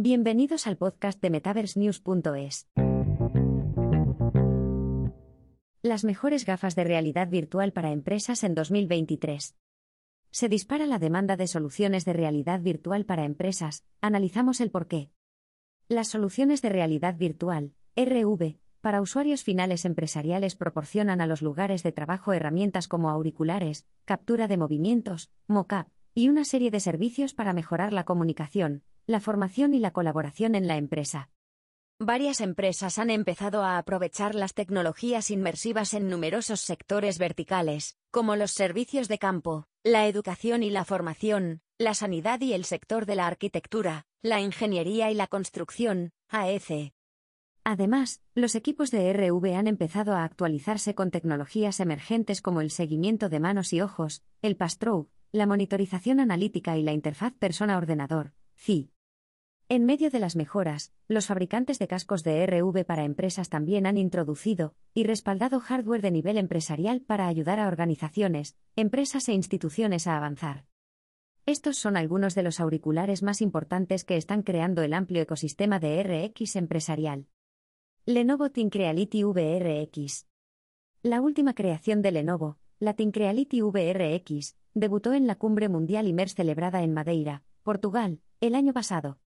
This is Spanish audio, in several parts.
Bienvenidos al podcast de MetaverseNews.es. Las mejores gafas de realidad virtual para empresas en 2023. Se dispara la demanda de soluciones de realidad virtual para empresas, analizamos el porqué. Las soluciones de realidad virtual, RV, para usuarios finales empresariales proporcionan a los lugares de trabajo herramientas como auriculares, captura de movimientos, mockup, y una serie de servicios para mejorar la comunicación, la formación y la colaboración en la empresa. Varias empresas han empezado a aprovechar las tecnologías inmersivas en numerosos sectores verticales, como los servicios de campo, la educación y la formación, la sanidad y el sector de la arquitectura, la ingeniería y la construcción, AEC. Además, los equipos de RV han empezado a actualizarse con tecnologías emergentes como el seguimiento de manos y ojos, el pass-through, la monitorización analítica y la interfaz persona-ordenador, CI. En medio de las mejoras, los fabricantes de cascos de RV para empresas también han introducido y respaldado hardware de nivel empresarial para ayudar a organizaciones, empresas e instituciones a avanzar. Estos son algunos de los auriculares más importantes que están creando el amplio ecosistema de RX empresarial. Lenovo ThinkReality VRX. La última creación de Lenovo, la ThinkReality VRX, debutó en la Cumbre Mundial IMERS celebrada en Madeira, Portugal, el año pasado.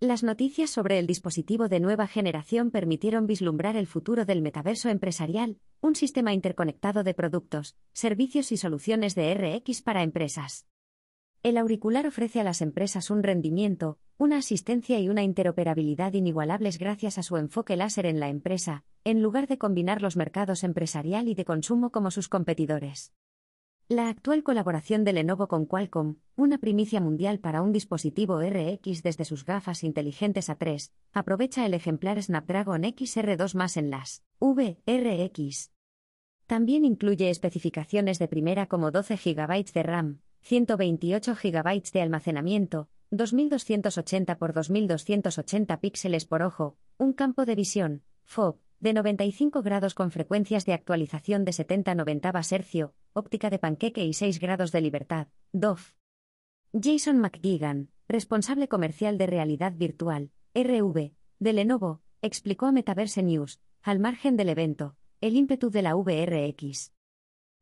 Las noticias sobre el dispositivo de nueva generación permitieron vislumbrar el futuro del metaverso empresarial, un sistema interconectado de productos, servicios y soluciones de RX para empresas. El auricular ofrece a las empresas un rendimiento, una asistencia y una interoperabilidad inigualables gracias a su enfoque láser en la empresa, en lugar de combinar los mercados empresarial y de consumo como sus competidores. La actual colaboración de Lenovo con Qualcomm, una primicia mundial para un dispositivo RX desde sus gafas inteligentes A3, aprovecha el ejemplar Snapdragon XR2 más en las VRX. También incluye especificaciones de primera como 12 GB de RAM, 128 GB de almacenamiento, 2280 x 2280 píxeles por ojo, un campo de visión, FOB, de 95 grados con frecuencias de actualización de 70-90 Hz, óptica de panqueque y 6 grados de libertad, DOF. Jason McGuigan, responsable comercial de realidad virtual, RV, de Lenovo, explicó a Metaverse News, al margen del evento, el ímpetu de la VRX.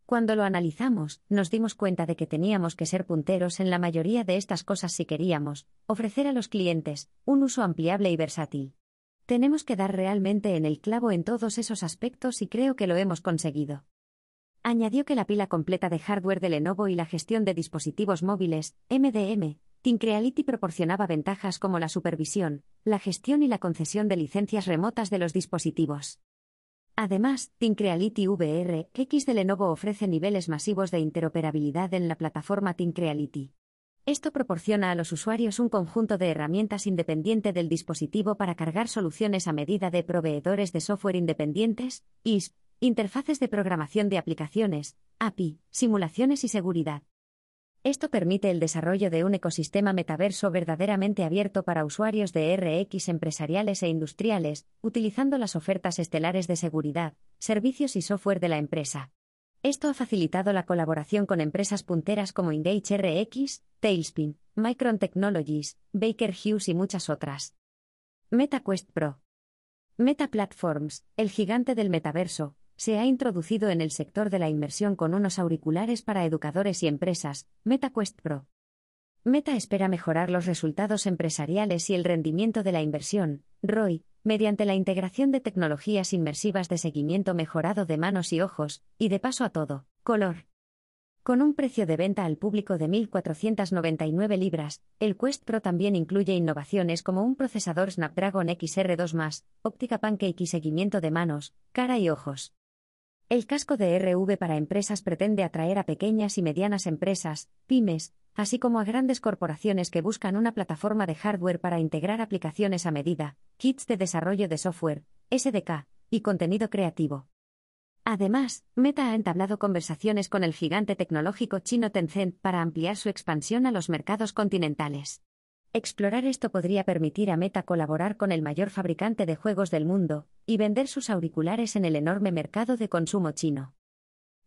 Cuando lo analizamos, nos dimos cuenta de que teníamos que ser punteros en la mayoría de estas cosas si queríamos ofrecer a los clientes un uso ampliable y versátil. Tenemos que dar realmente en el clavo en todos esos aspectos y creo que lo hemos conseguido. Añadió que la pila completa de hardware de Lenovo y la gestión de dispositivos móviles, MDM, Tincreality proporcionaba ventajas como la supervisión, la gestión y la concesión de licencias remotas de los dispositivos. Además, Tincreality VR X de Lenovo ofrece niveles masivos de interoperabilidad en la plataforma Tincreality. Esto proporciona a los usuarios un conjunto de herramientas independiente del dispositivo para cargar soluciones a medida de proveedores de software independientes, ISP, interfaces de programación de aplicaciones, API, simulaciones y seguridad. Esto permite el desarrollo de un ecosistema metaverso verdaderamente abierto para usuarios de RX empresariales e industriales, utilizando las ofertas estelares de seguridad, servicios y software de la empresa. Esto ha facilitado la colaboración con empresas punteras como Engage RX, Tailspin, Micron Technologies, Baker Hughes y muchas otras. MetaQuest Pro. Meta Platforms, el gigante del metaverso, se ha introducido en el sector de la inmersión con unos auriculares para educadores y empresas, MetaQuest Pro. Meta espera mejorar los resultados empresariales y el rendimiento de la inversión, ROI, mediante la integración de tecnologías inmersivas de seguimiento mejorado de manos y ojos, y de paso a todo, color. Con un precio de venta al público de 1.499 libras, el Quest Pro también incluye innovaciones como un procesador Snapdragon XR2, óptica pancake y seguimiento de manos, cara y ojos. El casco de RV para empresas pretende atraer a pequeñas y medianas empresas, pymes, así como a grandes corporaciones que buscan una plataforma de hardware para integrar aplicaciones a medida, kits de desarrollo de software, SDK, y contenido creativo. Además, Meta ha entablado conversaciones con el gigante tecnológico chino Tencent para ampliar su expansión a los mercados continentales. Explorar esto podría permitir a Meta colaborar con el mayor fabricante de juegos del mundo y vender sus auriculares en el enorme mercado de consumo chino.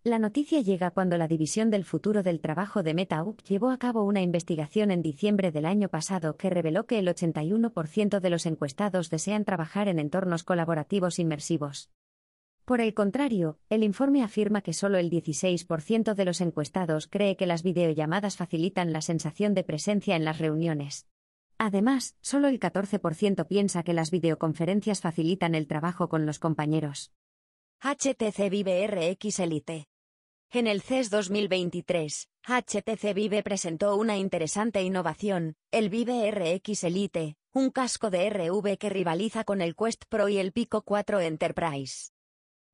La noticia llega cuando la División del Futuro del Trabajo de MetaUp llevó a cabo una investigación en diciembre del año pasado que reveló que el 81% de los encuestados desean trabajar en entornos colaborativos inmersivos. Por el contrario, el informe afirma que solo el 16% de los encuestados cree que las videollamadas facilitan la sensación de presencia en las reuniones. Además, solo el 14% piensa que las videoconferencias facilitan el trabajo con los compañeros. HTC Vive RX Elite en el CES 2023, HTC Vive presentó una interesante innovación, el Vive RX Elite, un casco de RV que rivaliza con el Quest Pro y el Pico 4 Enterprise.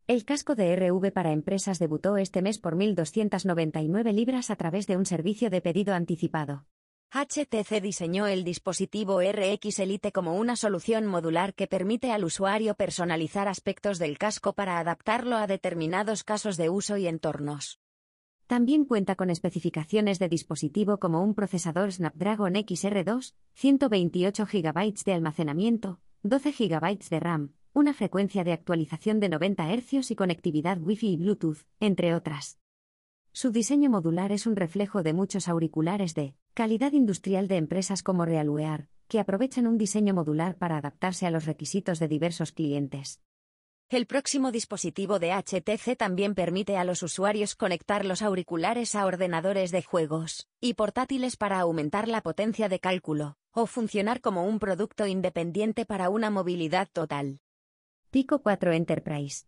El casco de RV para empresas debutó este mes por 1.299 libras a través de un servicio de pedido anticipado. HTC diseñó el dispositivo RX Elite como una solución modular que permite al usuario personalizar aspectos del casco para adaptarlo a determinados casos de uso y entornos. También cuenta con especificaciones de dispositivo como un procesador Snapdragon XR2, 128 GB de almacenamiento, 12 GB de RAM, una frecuencia de actualización de 90 Hz y conectividad Wi-Fi y Bluetooth, entre otras. Su diseño modular es un reflejo de muchos auriculares de calidad industrial de empresas como Realwear, que aprovechan un diseño modular para adaptarse a los requisitos de diversos clientes. El próximo dispositivo de HTC también permite a los usuarios conectar los auriculares a ordenadores de juegos y portátiles para aumentar la potencia de cálculo, o funcionar como un producto independiente para una movilidad total. Pico 4 Enterprise.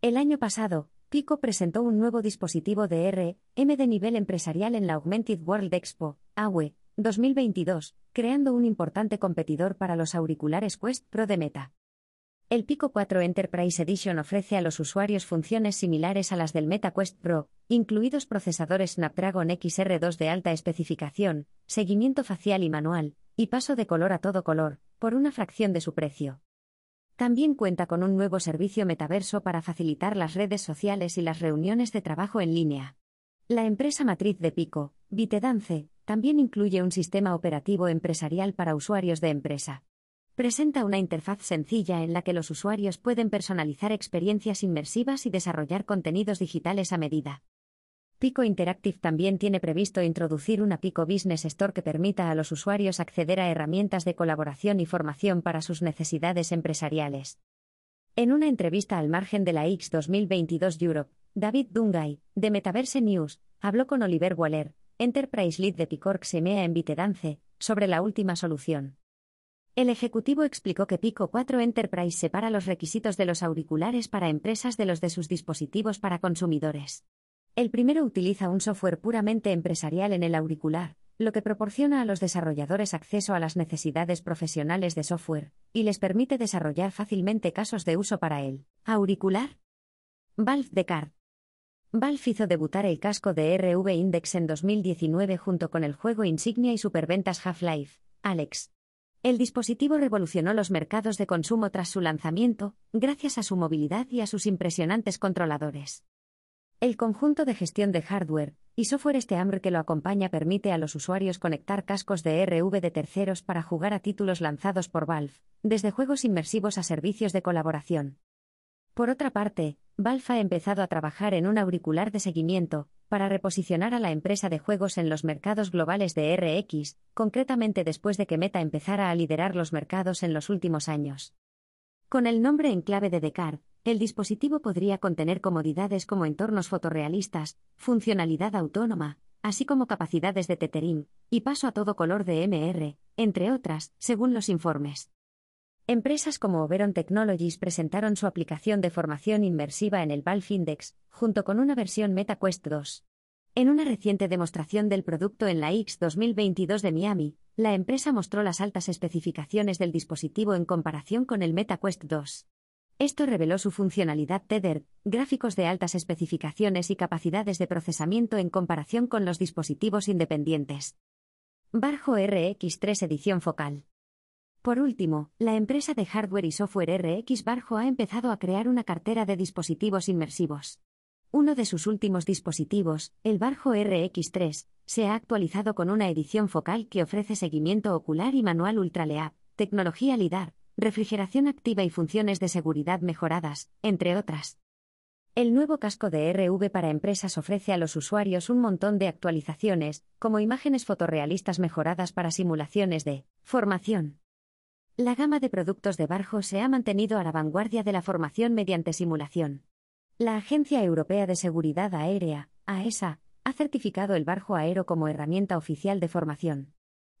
El año pasado, Pico presentó un nuevo dispositivo de RM de nivel empresarial en la Augmented World Expo, AWE, 2022, creando un importante competidor para los auriculares Quest Pro de Meta. El Pico 4 Enterprise Edition ofrece a los usuarios funciones similares a las del Meta Quest Pro, incluidos procesadores Snapdragon XR2 de alta especificación, seguimiento facial y manual, y paso de color a todo color, por una fracción de su precio. También cuenta con un nuevo servicio metaverso para facilitar las redes sociales y las reuniones de trabajo en línea. La empresa matriz de Pico, Vitedance, también incluye un sistema operativo empresarial para usuarios de empresa. Presenta una interfaz sencilla en la que los usuarios pueden personalizar experiencias inmersivas y desarrollar contenidos digitales a medida. Pico Interactive también tiene previsto introducir una Pico Business Store que permita a los usuarios acceder a herramientas de colaboración y formación para sus necesidades empresariales. En una entrevista al margen de la X 2022 Europe, David Dungay, de Metaverse News, habló con Oliver Waller, Enterprise Lead de Picorx EMEA en Vitedance, sobre la última solución. El ejecutivo explicó que Pico 4 Enterprise separa los requisitos de los auriculares para empresas de los de sus dispositivos para consumidores. El primero utiliza un software puramente empresarial en el auricular, lo que proporciona a los desarrolladores acceso a las necesidades profesionales de software, y les permite desarrollar fácilmente casos de uso para él. ¿Auricular? Valve Descartes. Valve hizo debutar el casco de RV Index en 2019 junto con el juego insignia y superventas Half-Life, Alex. El dispositivo revolucionó los mercados de consumo tras su lanzamiento, gracias a su movilidad y a sus impresionantes controladores. El conjunto de gestión de hardware y software este hambre que lo acompaña permite a los usuarios conectar cascos de RV de terceros para jugar a títulos lanzados por Valve, desde juegos inmersivos a servicios de colaboración. Por otra parte, Valve ha empezado a trabajar en un auricular de seguimiento, para reposicionar a la empresa de juegos en los mercados globales de RX, concretamente después de que Meta empezara a liderar los mercados en los últimos años. Con el nombre en clave de Descartes, el dispositivo podría contener comodidades como entornos fotorrealistas, funcionalidad autónoma, así como capacidades de tethering y paso a todo color de MR, entre otras, según los informes. Empresas como Oberon Technologies presentaron su aplicación de formación inmersiva en el Valve Index, junto con una versión MetaQuest 2. En una reciente demostración del producto en la X 2022 de Miami, la empresa mostró las altas especificaciones del dispositivo en comparación con el MetaQuest 2. Esto reveló su funcionalidad Tether, gráficos de altas especificaciones y capacidades de procesamiento en comparación con los dispositivos independientes. Barjo RX3 Edición Focal. Por último, la empresa de hardware y software RX Barjo ha empezado a crear una cartera de dispositivos inmersivos. Uno de sus últimos dispositivos, el Barjo RX3, se ha actualizado con una edición focal que ofrece seguimiento ocular y manual ultraleap, tecnología LIDAR, refrigeración activa y funciones de seguridad mejoradas, entre otras. El nuevo casco de RV para empresas ofrece a los usuarios un montón de actualizaciones, como imágenes fotorrealistas mejoradas para simulaciones de formación. La gama de productos de Barjo se ha mantenido a la vanguardia de la formación mediante simulación. La Agencia Europea de Seguridad Aérea, AESA, e ha certificado el Barjo Aero como herramienta oficial de formación.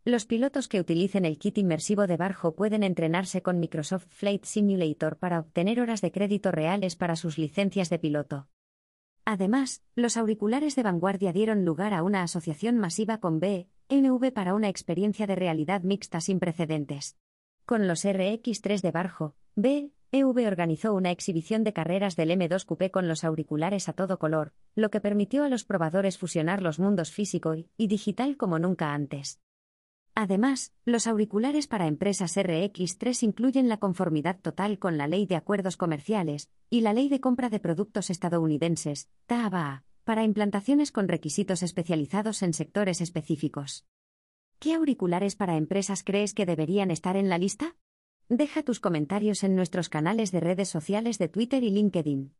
Los pilotos que utilicen el kit inmersivo de Barjo pueden entrenarse con Microsoft Flight Simulator para obtener horas de crédito reales para sus licencias de piloto. Además, los auriculares de vanguardia dieron lugar a una asociación masiva con BNV para una experiencia de realidad mixta sin precedentes. Con los RX3 de Barjo, BNV organizó una exhibición de carreras del M2 Coupé con los auriculares a todo color, lo que permitió a los probadores fusionar los mundos físico y digital como nunca antes. Además, los auriculares para empresas RX3 incluyen la conformidad total con la Ley de Acuerdos Comerciales y la Ley de Compra de Productos Estadounidenses, TABA, para implantaciones con requisitos especializados en sectores específicos. ¿Qué auriculares para empresas crees que deberían estar en la lista? Deja tus comentarios en nuestros canales de redes sociales de Twitter y LinkedIn.